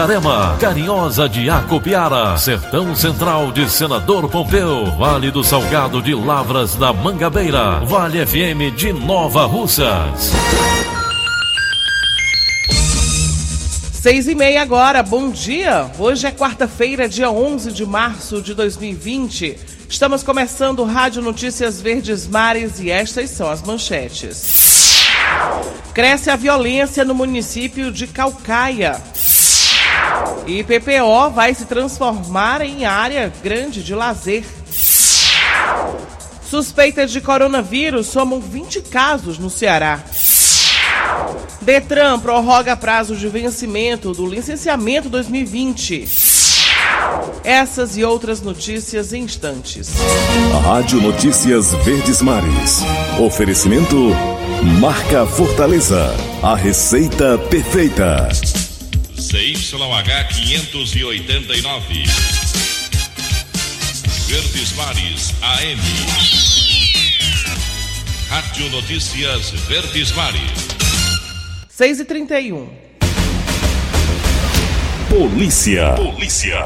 Itarema, Carinhosa de Acopiara, Sertão Central de Senador Pompeu, Vale do Salgado de Lavras da Mangabeira, Vale FM de Nova Russas. Seis e meia agora, bom dia. Hoje é quarta-feira, dia 11 de março de 2020. Estamos começando Rádio Notícias Verdes Mares e estas são as manchetes. Cresce a violência no município de Calcaia. E PPO vai se transformar em área grande de lazer. Suspeitas de coronavírus somam 20 casos no Ceará. Detran prorroga prazo de vencimento do licenciamento 2020. Essas e outras notícias em instantes. Rádio Notícias Verdes Mares. Oferecimento Marca Fortaleza. A receita perfeita. CYH 589. Verdes Mares AM. Rádio Notícias Verdes Mares. 6 e 31 Polícia. Polícia.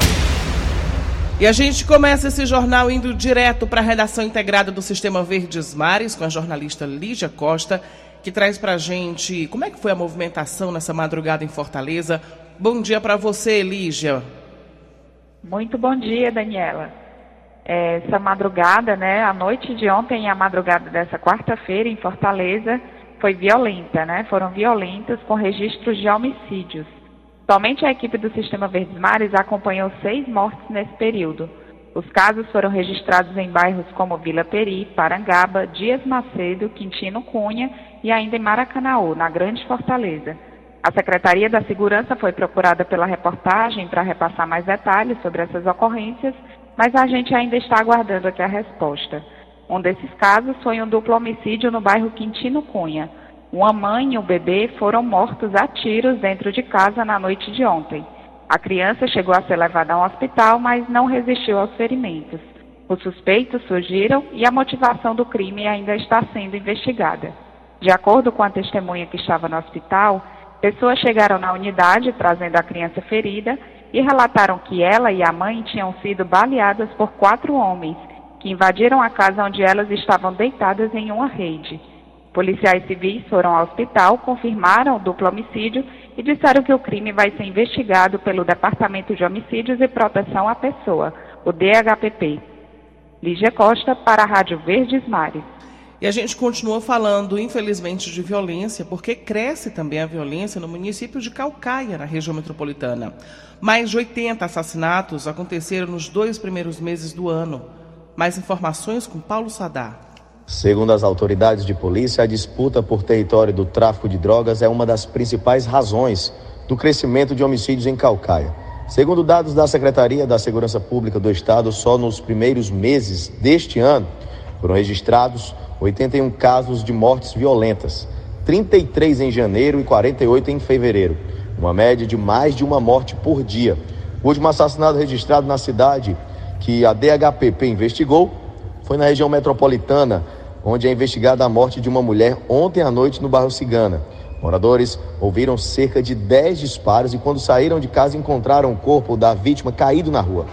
E a gente começa esse jornal indo direto para a redação integrada do Sistema Verdes Mares com a jornalista Lígia Costa, que traz para a gente como é que foi a movimentação nessa madrugada em Fortaleza, Bom dia para você, Lígia. Muito bom dia, Daniela. É, essa madrugada, né, a noite de ontem e a madrugada dessa quarta-feira em Fortaleza foi violenta, né? Foram violentas com registros de homicídios. Somente a equipe do Sistema Verdes Mares acompanhou seis mortes nesse período. Os casos foram registrados em bairros como Vila Peri, Parangaba, Dias Macedo, Quintino Cunha e ainda em Maracanaú, na Grande Fortaleza. A Secretaria da Segurança foi procurada pela reportagem para repassar mais detalhes sobre essas ocorrências, mas a gente ainda está aguardando aqui a resposta. Um desses casos foi um duplo homicídio no bairro Quintino Cunha. Uma mãe e um bebê foram mortos a tiros dentro de casa na noite de ontem. A criança chegou a ser levada a um hospital, mas não resistiu aos ferimentos. Os suspeitos surgiram e a motivação do crime ainda está sendo investigada. De acordo com a testemunha que estava no hospital, Pessoas chegaram na unidade trazendo a criança ferida e relataram que ela e a mãe tinham sido baleadas por quatro homens que invadiram a casa onde elas estavam deitadas em uma rede. Policiais civis foram ao hospital, confirmaram o duplo homicídio e disseram que o crime vai ser investigado pelo Departamento de Homicídios e Proteção à Pessoa, o DHPP. Lígia Costa, para a Rádio Verdes Mares. E a gente continua falando, infelizmente, de violência, porque cresce também a violência no município de Calcaia, na região metropolitana. Mais de 80 assassinatos aconteceram nos dois primeiros meses do ano. Mais informações com Paulo Sadar. Segundo as autoridades de polícia, a disputa por território do tráfico de drogas é uma das principais razões do crescimento de homicídios em Calcaia. Segundo dados da Secretaria da Segurança Pública do Estado, só nos primeiros meses deste ano foram registrados 81 casos de mortes violentas, 33 em janeiro e 48 em fevereiro, uma média de mais de uma morte por dia. O último assassinato registrado na cidade que a DHPP investigou foi na região metropolitana, onde é investigada a morte de uma mulher ontem à noite no bairro Cigana. Moradores ouviram cerca de 10 disparos e, quando saíram de casa, encontraram o corpo da vítima caído na rua.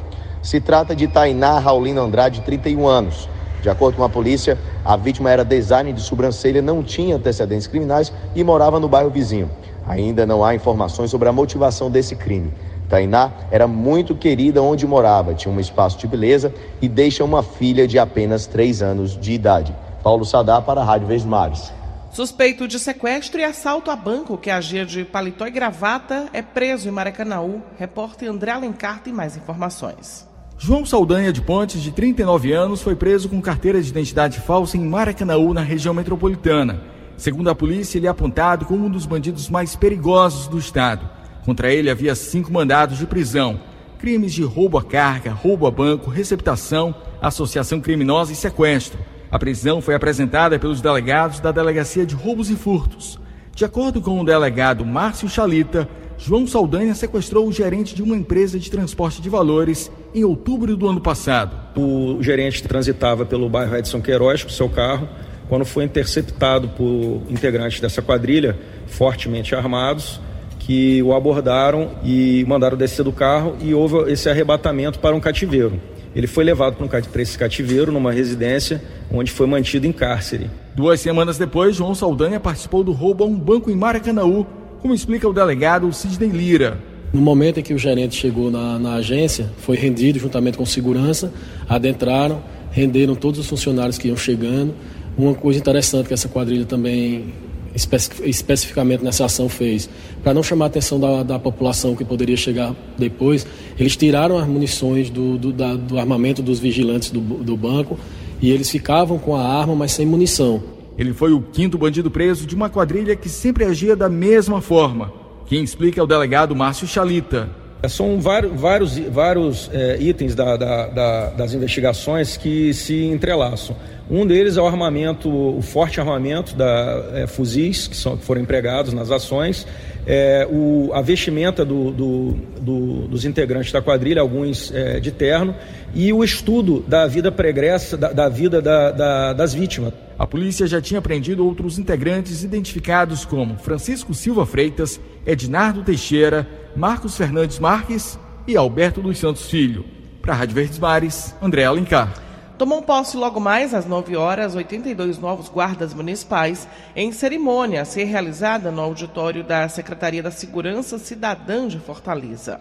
Se trata de Tainá Raulina Andrade, 31 anos. De acordo com a polícia, a vítima era designer de sobrancelha, não tinha antecedentes criminais e morava no bairro vizinho. Ainda não há informações sobre a motivação desse crime. Tainá era muito querida onde morava, tinha um espaço de beleza e deixa uma filha de apenas três anos de idade. Paulo Sadá para a Rádio Vesmares. Suspeito de sequestro e assalto a banco que agia de paletó e gravata é preso em Maracanaú. Repórter André Alencar tem mais informações. João Saldanha de Pontes, de 39 anos, foi preso com carteira de identidade falsa em Maracanaú, na região metropolitana. Segundo a polícia, ele é apontado como um dos bandidos mais perigosos do estado. Contra ele havia cinco mandados de prisão: crimes de roubo a carga, roubo a banco, receptação, associação criminosa e sequestro. A prisão foi apresentada pelos delegados da Delegacia de Roubos e Furtos. De acordo com o delegado Márcio Chalita, João Saldanha sequestrou o gerente de uma empresa de transporte de valores em outubro do ano passado. O gerente transitava pelo bairro Edson Queiroz com seu carro, quando foi interceptado por integrantes dessa quadrilha, fortemente armados, que o abordaram e mandaram descer do carro e houve esse arrebatamento para um cativeiro. Ele foi levado para esse cativeiro numa residência onde foi mantido em cárcere. Duas semanas depois, João Saldanha participou do roubo a um banco em Maracanaú, como explica o delegado Sidney Lira. No momento em que o gerente chegou na, na agência, foi rendido juntamente com segurança, adentraram, renderam todos os funcionários que iam chegando. Uma coisa interessante que essa quadrilha também especificamente nessa ação fez, para não chamar a atenção da, da, população que poderia chegar depois, eles tiraram as munições do, do, da, do armamento dos vigilantes do, do banco e eles ficavam com a arma, mas sem munição. Ele foi o quinto bandido preso de uma quadrilha que sempre agia da mesma forma. Quem explica é o delegado Márcio Chalita. É, são vários, vários, vários é, itens da, da, da, das investigações que se entrelaçam. Um deles é o armamento, o forte armamento da é, fuzis que, são, que foram empregados nas ações, é, o, a vestimenta do, do, do, dos integrantes da quadrilha, alguns é, de terno, e o estudo da vida pregressa, da, da vida da, das vítimas. A polícia já tinha prendido outros integrantes identificados como Francisco Silva Freitas, Ednardo Teixeira, Marcos Fernandes Marques e Alberto dos Santos Filho. Para a Rádio Verdes Mares, André Alencar. Tomou posse logo mais às 9 horas 82 novos guardas municipais em cerimônia a ser realizada no auditório da Secretaria da Segurança Cidadã de Fortaleza.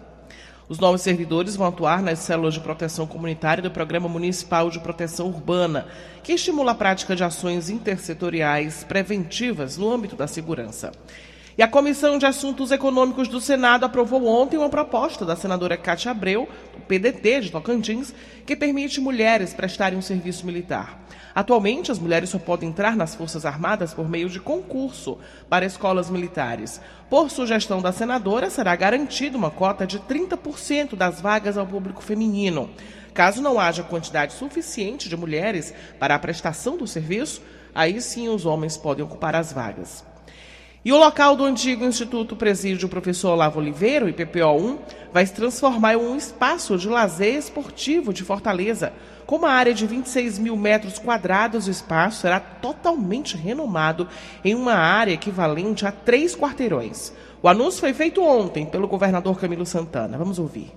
Os novos servidores vão atuar nas células de proteção comunitária do Programa Municipal de Proteção Urbana, que estimula a prática de ações intersetoriais preventivas no âmbito da segurança. E a Comissão de Assuntos Econômicos do Senado aprovou ontem uma proposta da senadora Cátia Abreu, do PDT de Tocantins, que permite mulheres prestarem um serviço militar. Atualmente, as mulheres só podem entrar nas Forças Armadas por meio de concurso para escolas militares. Por sugestão da senadora, será garantida uma cota de 30% das vagas ao público feminino. Caso não haja quantidade suficiente de mulheres para a prestação do serviço, aí sim os homens podem ocupar as vagas. E o local do antigo Instituto Presídio Professor Olavo Oliveira, o IPPO-1, vai se transformar em um espaço de lazer esportivo de Fortaleza. Com uma área de 26 mil metros quadrados, o espaço será totalmente renomado em uma área equivalente a três quarteirões. O anúncio foi feito ontem pelo governador Camilo Santana. Vamos ouvir.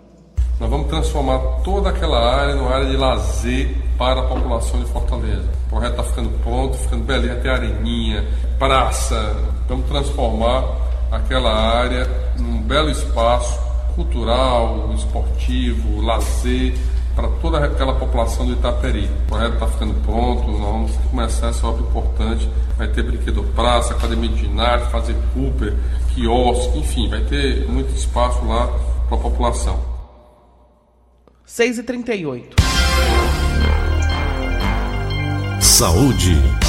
Nós vamos transformar toda aquela área numa área de lazer para a população de Fortaleza. O projeto está ficando pronto, ficando belinho, até areninha, praça. Vamos transformar aquela área num belo espaço cultural, esportivo, lazer para toda aquela população do Itaperi. O projeto está ficando pronto, nós vamos começar essa obra importante. Vai ter brinquedo praça, academia de ginástica, fazer Cooper, quiosque, enfim, vai ter muito espaço lá para a população. 6 e 38 Saúde.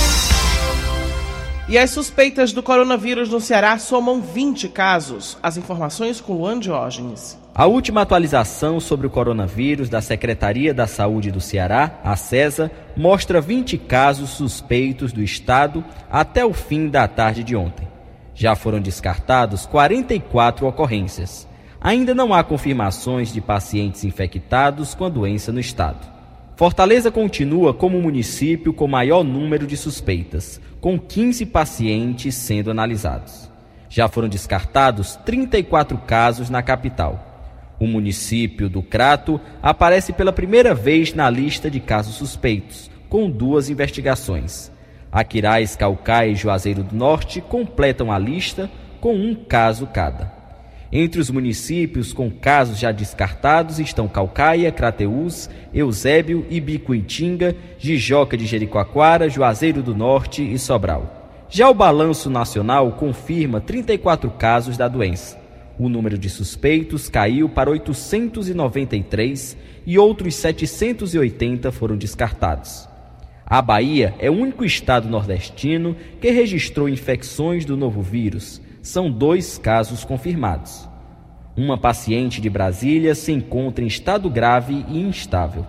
E as suspeitas do coronavírus no Ceará somam 20 casos. As informações com Luan Diógenes. A última atualização sobre o coronavírus da Secretaria da Saúde do Ceará, a CESA, mostra 20 casos suspeitos do estado até o fim da tarde de ontem. Já foram descartados 44 ocorrências. Ainda não há confirmações de pacientes infectados com a doença no estado. Fortaleza continua como o município com maior número de suspeitas, com 15 pacientes sendo analisados. Já foram descartados 34 casos na capital. O município do Crato aparece pela primeira vez na lista de casos suspeitos, com duas investigações. Aquiraz, Calcaia e Juazeiro do Norte completam a lista com um caso cada. Entre os municípios com casos já descartados estão Calcaia, Crateús, Eusébio, Ibicuitinga, Jijoca de Jericoacoara, Juazeiro do Norte e Sobral. Já o balanço nacional confirma 34 casos da doença. O número de suspeitos caiu para 893 e outros 780 foram descartados. A Bahia é o único estado nordestino que registrou infecções do novo vírus. São dois casos confirmados. Uma paciente de Brasília se encontra em estado grave e instável.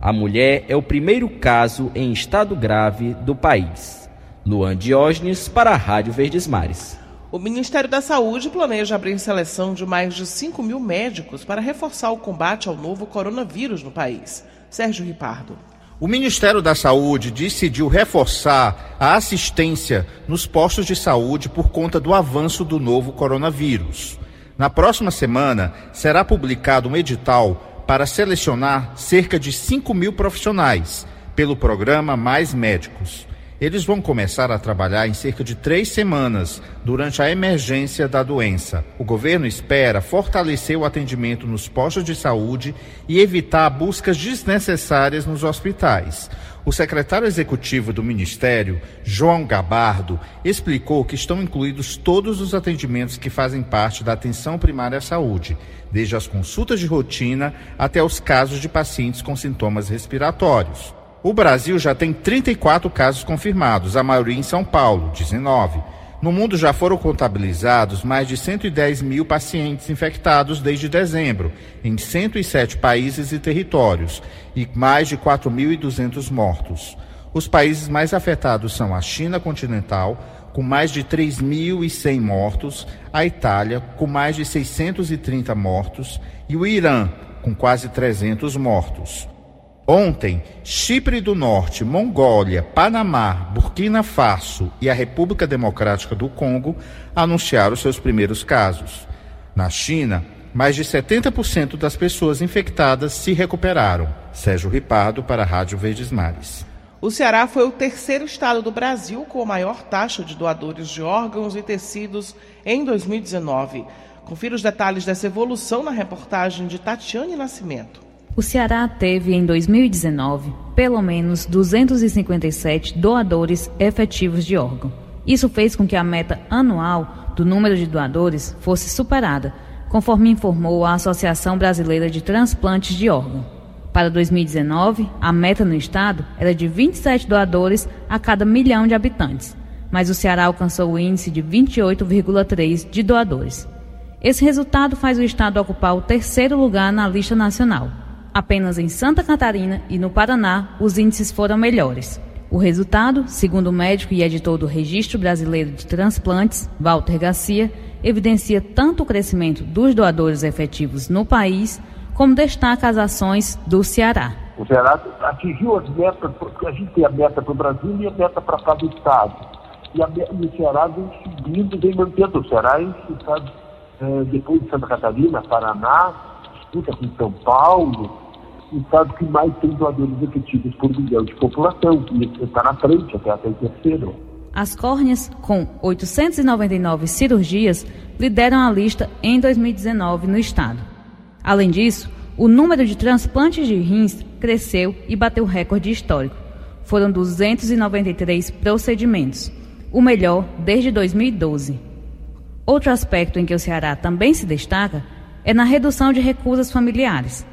A mulher é o primeiro caso em estado grave do país. Luan Diógenes para a Rádio Verdes Mares. O Ministério da Saúde planeja abrir seleção de mais de 5 mil médicos para reforçar o combate ao novo coronavírus no país. Sérgio Ripardo. O Ministério da Saúde decidiu reforçar a assistência nos postos de saúde por conta do avanço do novo coronavírus. Na próxima semana, será publicado um edital para selecionar cerca de 5 mil profissionais pelo programa Mais Médicos. Eles vão começar a trabalhar em cerca de três semanas durante a emergência da doença. O governo espera fortalecer o atendimento nos postos de saúde e evitar buscas desnecessárias nos hospitais. O secretário executivo do Ministério, João Gabardo, explicou que estão incluídos todos os atendimentos que fazem parte da atenção primária à saúde, desde as consultas de rotina até os casos de pacientes com sintomas respiratórios. O Brasil já tem 34 casos confirmados, a maioria em São Paulo, 19. No mundo já foram contabilizados mais de 110 mil pacientes infectados desde dezembro, em 107 países e territórios, e mais de 4.200 mortos. Os países mais afetados são a China continental, com mais de 3.100 mortos, a Itália, com mais de 630 mortos, e o Irã, com quase 300 mortos. Ontem, Chipre do Norte, Mongólia, Panamá, Burkina Faso e a República Democrática do Congo anunciaram seus primeiros casos. Na China, mais de 70% das pessoas infectadas se recuperaram. Sérgio Ripardo para a Rádio Verdes Mares. O Ceará foi o terceiro estado do Brasil com a maior taxa de doadores de órgãos e tecidos em 2019. Confira os detalhes dessa evolução na reportagem de Tatiane Nascimento. O Ceará teve em 2019 pelo menos 257 doadores efetivos de órgão. Isso fez com que a meta anual do número de doadores fosse superada, conforme informou a Associação Brasileira de Transplantes de Órgão. Para 2019, a meta no estado era de 27 doadores a cada milhão de habitantes, mas o Ceará alcançou o índice de 28,3 de doadores. Esse resultado faz o estado ocupar o terceiro lugar na lista nacional. Apenas em Santa Catarina e no Paraná os índices foram melhores. O resultado, segundo o médico e editor do Registro Brasileiro de Transplantes, Walter Garcia, evidencia tanto o crescimento dos doadores efetivos no país, como destaca as ações do Ceará. O Ceará atingiu as metas, porque a gente tem a meta para o Brasil e a meta para cada estado. E, a, e, o Ceará vem subindo, vem mantendo. O Ceará é estado, é, depois de Santa Catarina, Paraná, disputa com São Paulo, o estado que mais tem doadores efetivos por milhão de população, e está na frente, até até o terceiro. As córneas, com 899 cirurgias, lideram a lista em 2019 no estado. Além disso, o número de transplantes de rins cresceu e bateu recorde histórico. Foram 293 procedimentos, o melhor desde 2012. Outro aspecto em que o Ceará também se destaca é na redução de recusas familiares.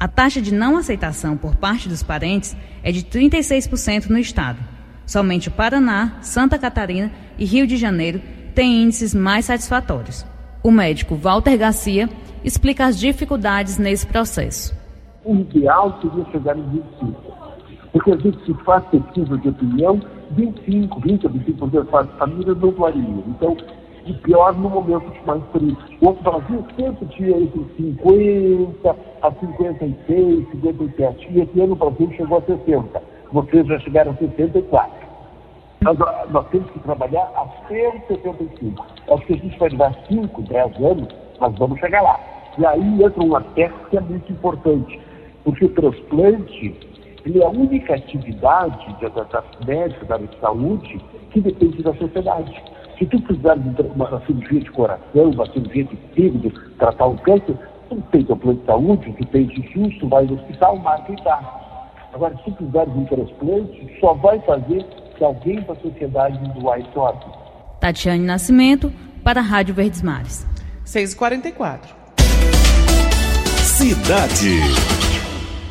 A taxa de não aceitação por parte dos parentes é de 36% no estado. Somente o Paraná, Santa Catarina e Rio de Janeiro têm índices mais satisfatórios. O médico Walter Garcia explica as dificuldades nesse processo. O ideal seria chegar em 25, porque a gente se faz pesquisa de opinião, 25, 20 a 25% das famílias não doariam. Então, e pior no momento mais triste. O Brasil sempre tinha entre 50 a 56, 57, e esse ano o Brasil chegou a 60. Vocês já chegaram a 64. Nós, nós temos que trabalhar até os 75. Acho que a gente vai dar 5, 10 anos, mas vamos chegar lá. E aí entra um aspecto que é muito importante, porque o transplante ele é a única atividade da, da médica, da saúde, que depende da sociedade. Se tu precisar de uma cirurgia de coração, uma cirurgia de fígado, tratar um câncer, tu tem teu plano de saúde, tu tem SUS, tu vai no hospital, marca e tá. Agora, se precisar de um transplante, só vai fazer que alguém da sociedade doar esse órgão. Tatiane Nascimento, para a Rádio Verdes Mares. 6h44. Cidade.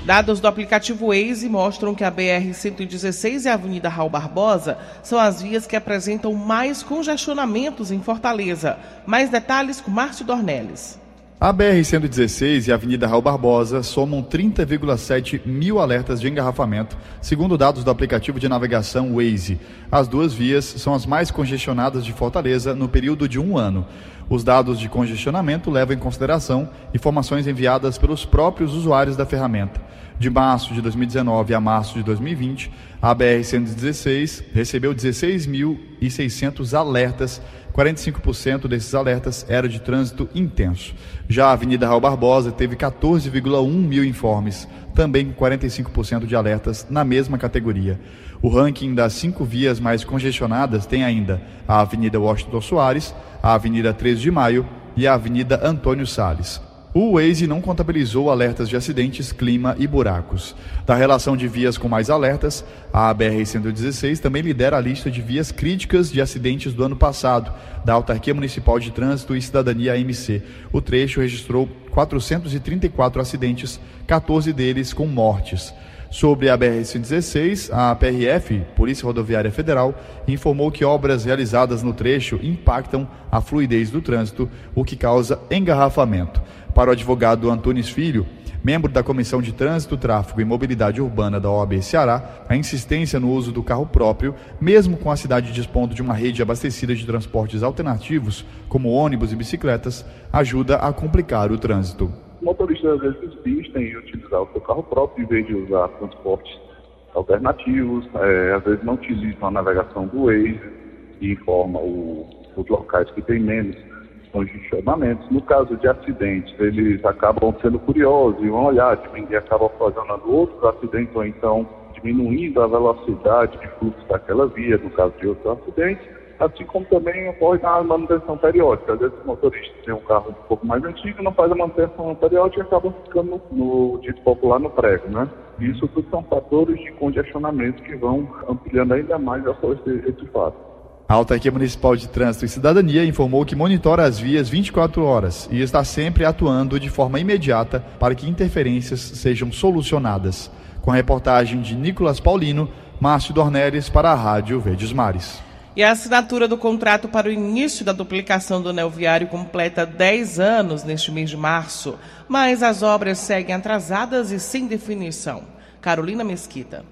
Dados do aplicativo Waze mostram que a BR-116 e a Avenida Raul Barbosa são as vias que apresentam mais congestionamentos em Fortaleza. Mais detalhes com Márcio Dornelles. A BR-116 e a Avenida Raul Barbosa somam 30,7 mil alertas de engarrafamento, segundo dados do aplicativo de navegação Waze. As duas vias são as mais congestionadas de Fortaleza no período de um ano. Os dados de congestionamento levam em consideração informações enviadas pelos próprios usuários da ferramenta. De março de 2019 a março de 2020, a BR-116 recebeu 16.600 alertas 45% desses alertas eram de trânsito intenso. Já a Avenida Raul Barbosa teve 14,1 mil informes, também com 45% de alertas na mesma categoria. O ranking das cinco vias mais congestionadas tem ainda a Avenida Washington Soares, a Avenida 13 de Maio e a Avenida Antônio Salles. O Waze não contabilizou alertas de acidentes, clima e buracos. Da relação de vias com mais alertas, a BR-116 também lidera a lista de vias críticas de acidentes do ano passado, da Autarquia Municipal de Trânsito e Cidadania AMC. O trecho registrou 434 acidentes, 14 deles com mortes. Sobre a BR-116, a PRF, Polícia Rodoviária Federal, informou que obras realizadas no trecho impactam a fluidez do trânsito, o que causa engarrafamento. Para o advogado Antunes Filho, membro da Comissão de Trânsito, Tráfego e Mobilidade Urbana da OAB Ceará, a insistência no uso do carro próprio, mesmo com a cidade dispondo de uma rede abastecida de transportes alternativos, como ônibus e bicicletas, ajuda a complicar o trânsito motoristas às vezes insistem em utilizar o seu carro próprio em vez de usar transportes alternativos, é, às vezes não utilizam a navegação do Waze e informa o, os locais que têm menos congestionamentos. No caso de acidentes, eles acabam sendo curiosos e vão olhar, e acaba ocasionando outros acidentes ou então diminuindo a velocidade de fluxo daquela via, no caso de outros acidentes assim como também ocorre na manutenção periódica. Às vezes o motorista tem um carro um pouco mais antigo, não faz a manutenção periódica e acaba ficando no, dito popular no prego, né? Isso tudo são fatores de congestionamento que vão ampliando ainda mais esse, esse fato. A Autarquia Municipal de Trânsito e Cidadania informou que monitora as vias 24 horas e está sempre atuando de forma imediata para que interferências sejam solucionadas. Com a reportagem de Nicolas Paulino, Márcio Dornelles para a Rádio Verdes Mares. E a assinatura do contrato para o início da duplicação do anel viário completa 10 anos neste mês de março, mas as obras seguem atrasadas e sem definição. Carolina Mesquita.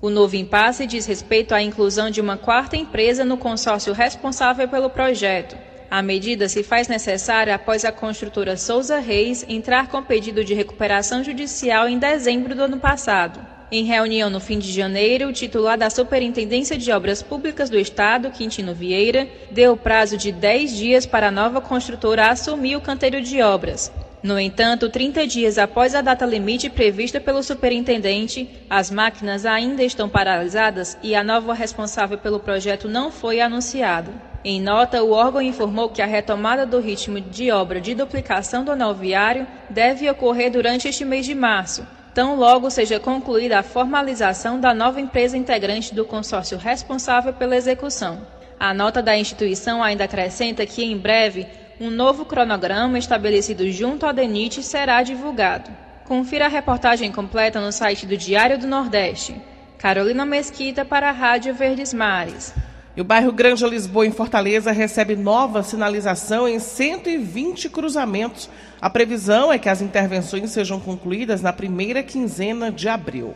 O novo impasse diz respeito à inclusão de uma quarta empresa no consórcio responsável pelo projeto. A medida se faz necessária após a construtora Souza Reis entrar com pedido de recuperação judicial em dezembro do ano passado. Em reunião no fim de janeiro, o titular da Superintendência de Obras Públicas do Estado, Quintino Vieira, deu prazo de 10 dias para a nova construtora assumir o canteiro de obras. No entanto, 30 dias após a data limite prevista pelo superintendente, as máquinas ainda estão paralisadas e a nova responsável pelo projeto não foi anunciada. Em nota, o órgão informou que a retomada do ritmo de obra de duplicação do anel viário deve ocorrer durante este mês de março, tão logo seja concluída a formalização da nova empresa integrante do consórcio responsável pela execução. A nota da instituição ainda acrescenta que, em breve, um novo cronograma estabelecido junto à DENIT será divulgado. Confira a reportagem completa no site do Diário do Nordeste. Carolina Mesquita para a Rádio Verdes Mares. E o bairro Grande Lisboa, em Fortaleza, recebe nova sinalização em 120 cruzamentos. A previsão é que as intervenções sejam concluídas na primeira quinzena de abril.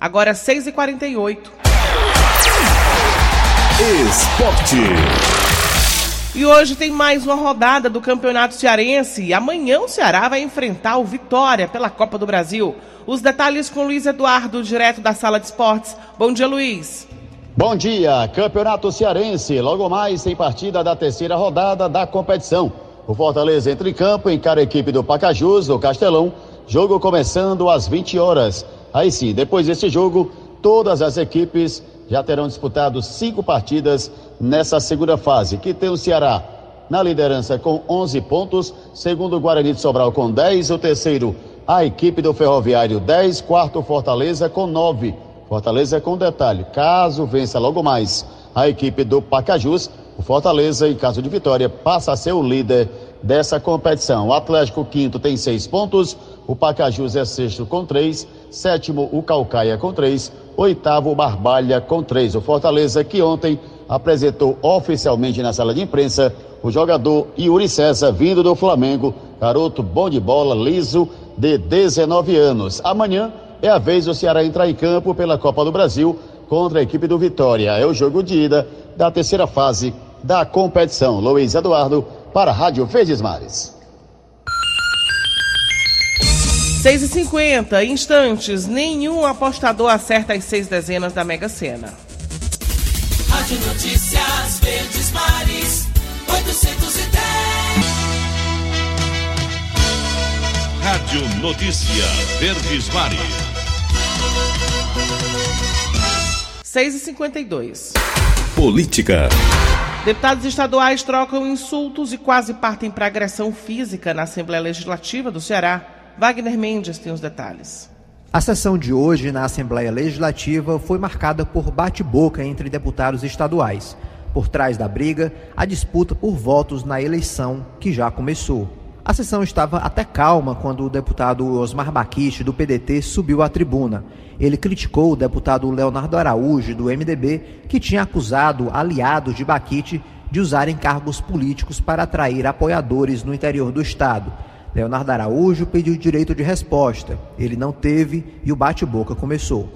Agora, 6h48. Esporte. E hoje tem mais uma rodada do Campeonato Cearense. E amanhã o Ceará vai enfrentar o Vitória pela Copa do Brasil. Os detalhes com Luiz Eduardo, direto da Sala de Esportes. Bom dia, Luiz. Bom dia, Campeonato Cearense. Logo mais tem partida da terceira rodada da competição. O Fortaleza entra em campo, encara a equipe do Pacajus, do Castelão. Jogo começando às 20 horas. Aí sim, depois desse jogo, todas as equipes já terão disputado cinco partidas nessa segunda fase, que tem o Ceará na liderança com 11 pontos, segundo o Guarani de Sobral com 10, o terceiro a equipe do Ferroviário 10, quarto Fortaleza com 9 Fortaleza com detalhe, caso vença logo mais a equipe do Pacajus, o Fortaleza, em caso de vitória, passa a ser o líder dessa competição. O Atlético Quinto tem seis pontos, o Pacajus é sexto com três, sétimo o Calcaia com três, oitavo o Barbalha com três. O Fortaleza que ontem apresentou oficialmente na sala de imprensa o jogador Yuri César, vindo do Flamengo, garoto bom de bola, liso, de 19 anos. Amanhã é a vez do Ceará entrar em campo pela Copa do Brasil contra a equipe do Vitória. É o jogo de ida da terceira fase da competição. Luiz Eduardo para a Rádio Verdes Mares. 6 e 50 instantes, nenhum apostador acerta as seis dezenas da Mega Sena. Rádio Notícias Verdes Mares, 810. Rádio Notícia Verdes Mares. 6 e 52 Política. Deputados estaduais trocam insultos e quase partem para agressão física na Assembleia Legislativa do Ceará. Wagner Mendes tem os detalhes. A sessão de hoje na Assembleia Legislativa foi marcada por bate-boca entre deputados estaduais. Por trás da briga, a disputa por votos na eleição, que já começou. A sessão estava até calma quando o deputado Osmar Baquiste, do PDT, subiu à tribuna. Ele criticou o deputado Leonardo Araújo, do MDB, que tinha acusado aliados de Baquite de usarem cargos políticos para atrair apoiadores no interior do Estado. Leonardo Araújo pediu direito de resposta. Ele não teve e o bate-boca começou.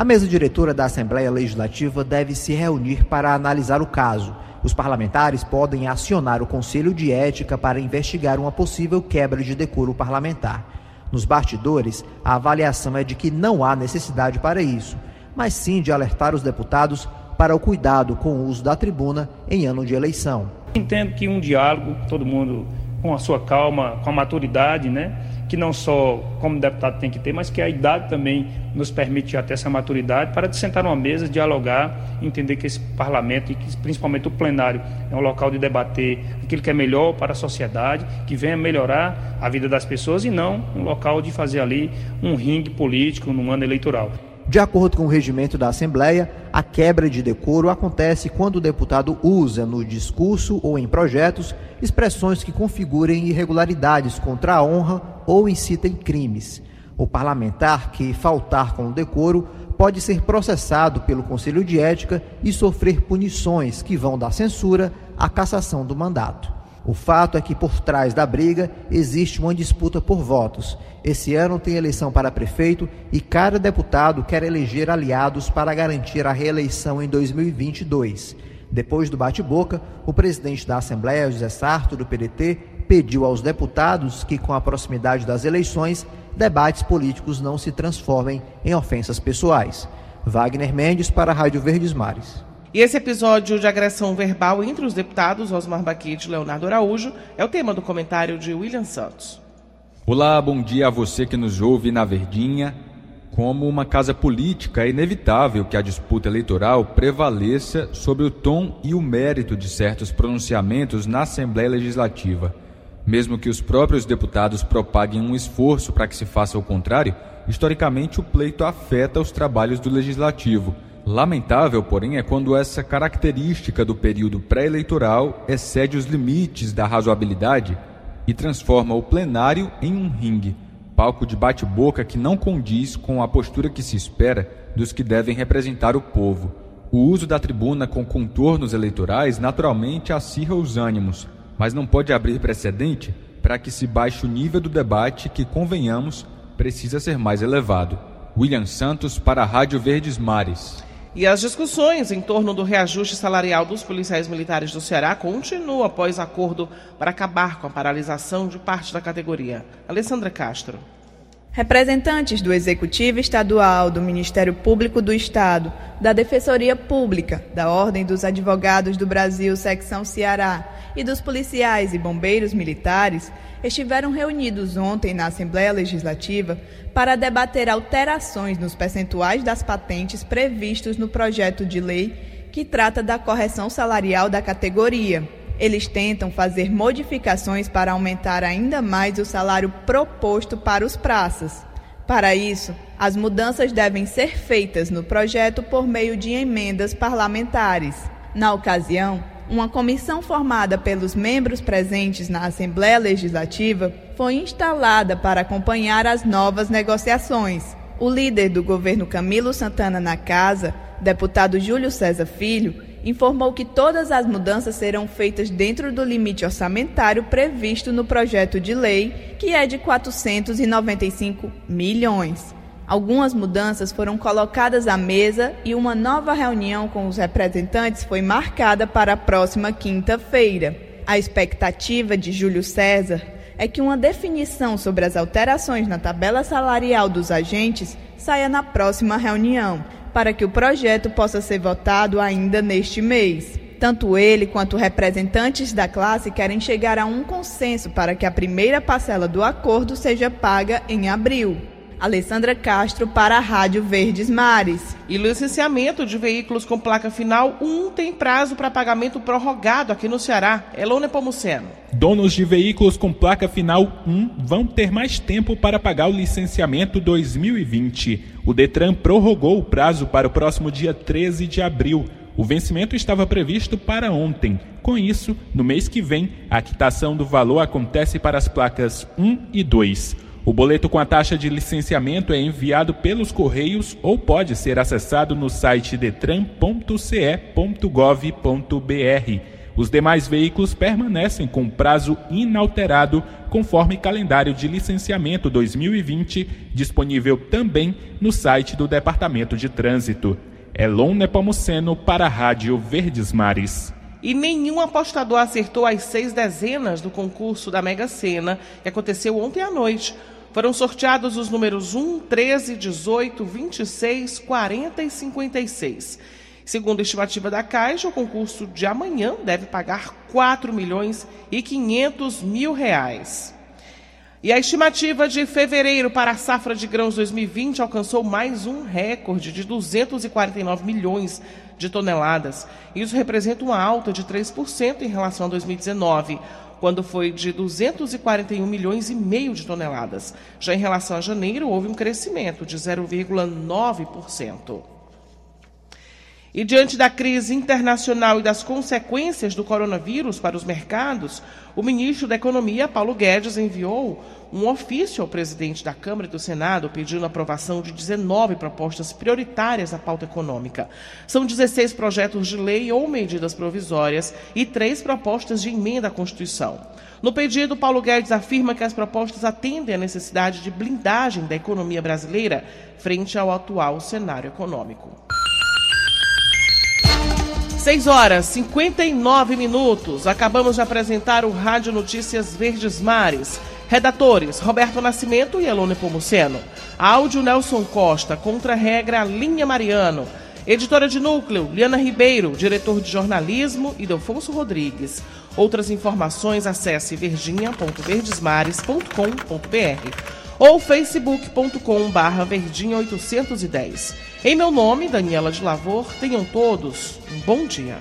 A mesa diretora da Assembleia Legislativa deve se reunir para analisar o caso. Os parlamentares podem acionar o Conselho de Ética para investigar uma possível quebra de decoro parlamentar. Nos bastidores, a avaliação é de que não há necessidade para isso, mas sim de alertar os deputados para o cuidado com o uso da tribuna em ano de eleição. Entendo que um diálogo, todo mundo com a sua calma, com a maturidade, né? Que não só como deputado tem que ter, mas que a idade também nos permite até essa maturidade para sentar numa mesa, dialogar, entender que esse parlamento e que principalmente o plenário é um local de debater aquilo que é melhor para a sociedade, que venha melhorar a vida das pessoas e não um local de fazer ali um ringue político no ano eleitoral. De acordo com o regimento da Assembleia, a quebra de decoro acontece quando o deputado usa no discurso ou em projetos expressões que configurem irregularidades contra a honra ou incitem crimes. O parlamentar que faltar com o decoro pode ser processado pelo Conselho de Ética e sofrer punições que vão da censura à cassação do mandato. O fato é que por trás da briga existe uma disputa por votos. Esse ano tem eleição para prefeito e cada deputado quer eleger aliados para garantir a reeleição em 2022. Depois do bate-boca, o presidente da Assembleia, José Sarto, do PDT, pediu aos deputados que, com a proximidade das eleições, debates políticos não se transformem em ofensas pessoais. Wagner Mendes para a Rádio Verdes Mares. E esse episódio de agressão verbal entre os deputados Osmar Baquete e Leonardo Araújo é o tema do comentário de William Santos. Olá, bom dia a você que nos ouve na Verdinha. Como uma casa política, é inevitável que a disputa eleitoral prevaleça sobre o tom e o mérito de certos pronunciamentos na Assembleia Legislativa. Mesmo que os próprios deputados propaguem um esforço para que se faça o contrário, historicamente o pleito afeta os trabalhos do Legislativo Lamentável, porém, é quando essa característica do período pré-eleitoral excede os limites da razoabilidade e transforma o plenário em um ringue, palco de bate-boca que não condiz com a postura que se espera dos que devem representar o povo. O uso da tribuna com contornos eleitorais naturalmente acirra os ânimos, mas não pode abrir precedente para que se baixe o nível do debate que, convenhamos, precisa ser mais elevado. William Santos para a Rádio Verdes Mares. E as discussões em torno do reajuste salarial dos policiais militares do Ceará continuam após acordo para acabar com a paralisação de parte da categoria. Alessandra Castro. Representantes do Executivo Estadual, do Ministério Público do Estado, da Defensoria Pública, da Ordem dos Advogados do Brasil, Secção Ceará, e dos policiais e bombeiros militares estiveram reunidos ontem na Assembleia Legislativa para debater alterações nos percentuais das patentes previstos no projeto de lei que trata da correção salarial da categoria. Eles tentam fazer modificações para aumentar ainda mais o salário proposto para os praças. Para isso, as mudanças devem ser feitas no projeto por meio de emendas parlamentares. Na ocasião, uma comissão formada pelos membros presentes na Assembleia Legislativa foi instalada para acompanhar as novas negociações. O líder do governo Camilo Santana na Casa, deputado Júlio César Filho, informou que todas as mudanças serão feitas dentro do limite orçamentário previsto no projeto de lei, que é de 495 milhões. Algumas mudanças foram colocadas à mesa e uma nova reunião com os representantes foi marcada para a próxima quinta-feira. A expectativa de Júlio César é que uma definição sobre as alterações na tabela salarial dos agentes saia na próxima reunião, para que o projeto possa ser votado ainda neste mês. Tanto ele quanto representantes da classe querem chegar a um consenso para que a primeira parcela do acordo seja paga em abril. Alessandra Castro para a Rádio Verdes Mares. E o licenciamento de veículos com placa final 1 tem prazo para pagamento prorrogado aqui no Ceará. Elone Pomuceno. Donos de veículos com placa final 1 vão ter mais tempo para pagar o licenciamento 2020. O Detran prorrogou o prazo para o próximo dia 13 de abril. O vencimento estava previsto para ontem. Com isso, no mês que vem, a quitação do valor acontece para as placas 1 e 2. O boleto com a taxa de licenciamento é enviado pelos Correios ou pode ser acessado no site detran.ce.gov.br. Os demais veículos permanecem com prazo inalterado, conforme calendário de licenciamento 2020, disponível também no site do Departamento de Trânsito. Elon Nepomuceno para a Rádio Verdes Mares. E nenhum apostador acertou as seis dezenas do concurso da Mega Sena, que aconteceu ontem à noite. Foram sorteados os números 1, 13, 18, 26, 40 e 56. Segundo a estimativa da Caixa, o concurso de amanhã deve pagar 4 milhões e 500 mil reais. E a estimativa de fevereiro para a safra de grãos 2020 alcançou mais um recorde de 249 milhões de toneladas. Isso representa uma alta de 3% em relação a 2019, quando foi de 241 milhões e meio de toneladas. Já em relação a janeiro, houve um crescimento de 0,9%. E diante da crise internacional e das consequências do coronavírus para os mercados, o ministro da Economia, Paulo Guedes, enviou um ofício ao presidente da Câmara e do Senado pedindo a aprovação de 19 propostas prioritárias à pauta econômica. São 16 projetos de lei ou medidas provisórias e três propostas de emenda à Constituição. No pedido, Paulo Guedes afirma que as propostas atendem à necessidade de blindagem da economia brasileira frente ao atual cenário econômico. 6 horas 59 minutos. Acabamos de apresentar o Rádio Notícias Verdes Mares. Redatores: Roberto Nascimento e Elone Pomuceno. Áudio: Nelson Costa. Contra-regra: Linha Mariano. Editora de núcleo: Liana Ribeiro. Diretor de jornalismo: Idelfonso Rodrigues. Outras informações: acesse verdinha.verdesmares.com.br ou facebook.com barra verdinha 810. Em meu nome, Daniela de Lavor, tenham todos um bom dia.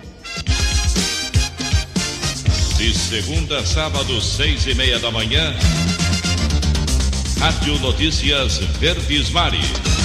De segunda a sábado, seis e meia da manhã, Rádio Notícias Verdes Mares.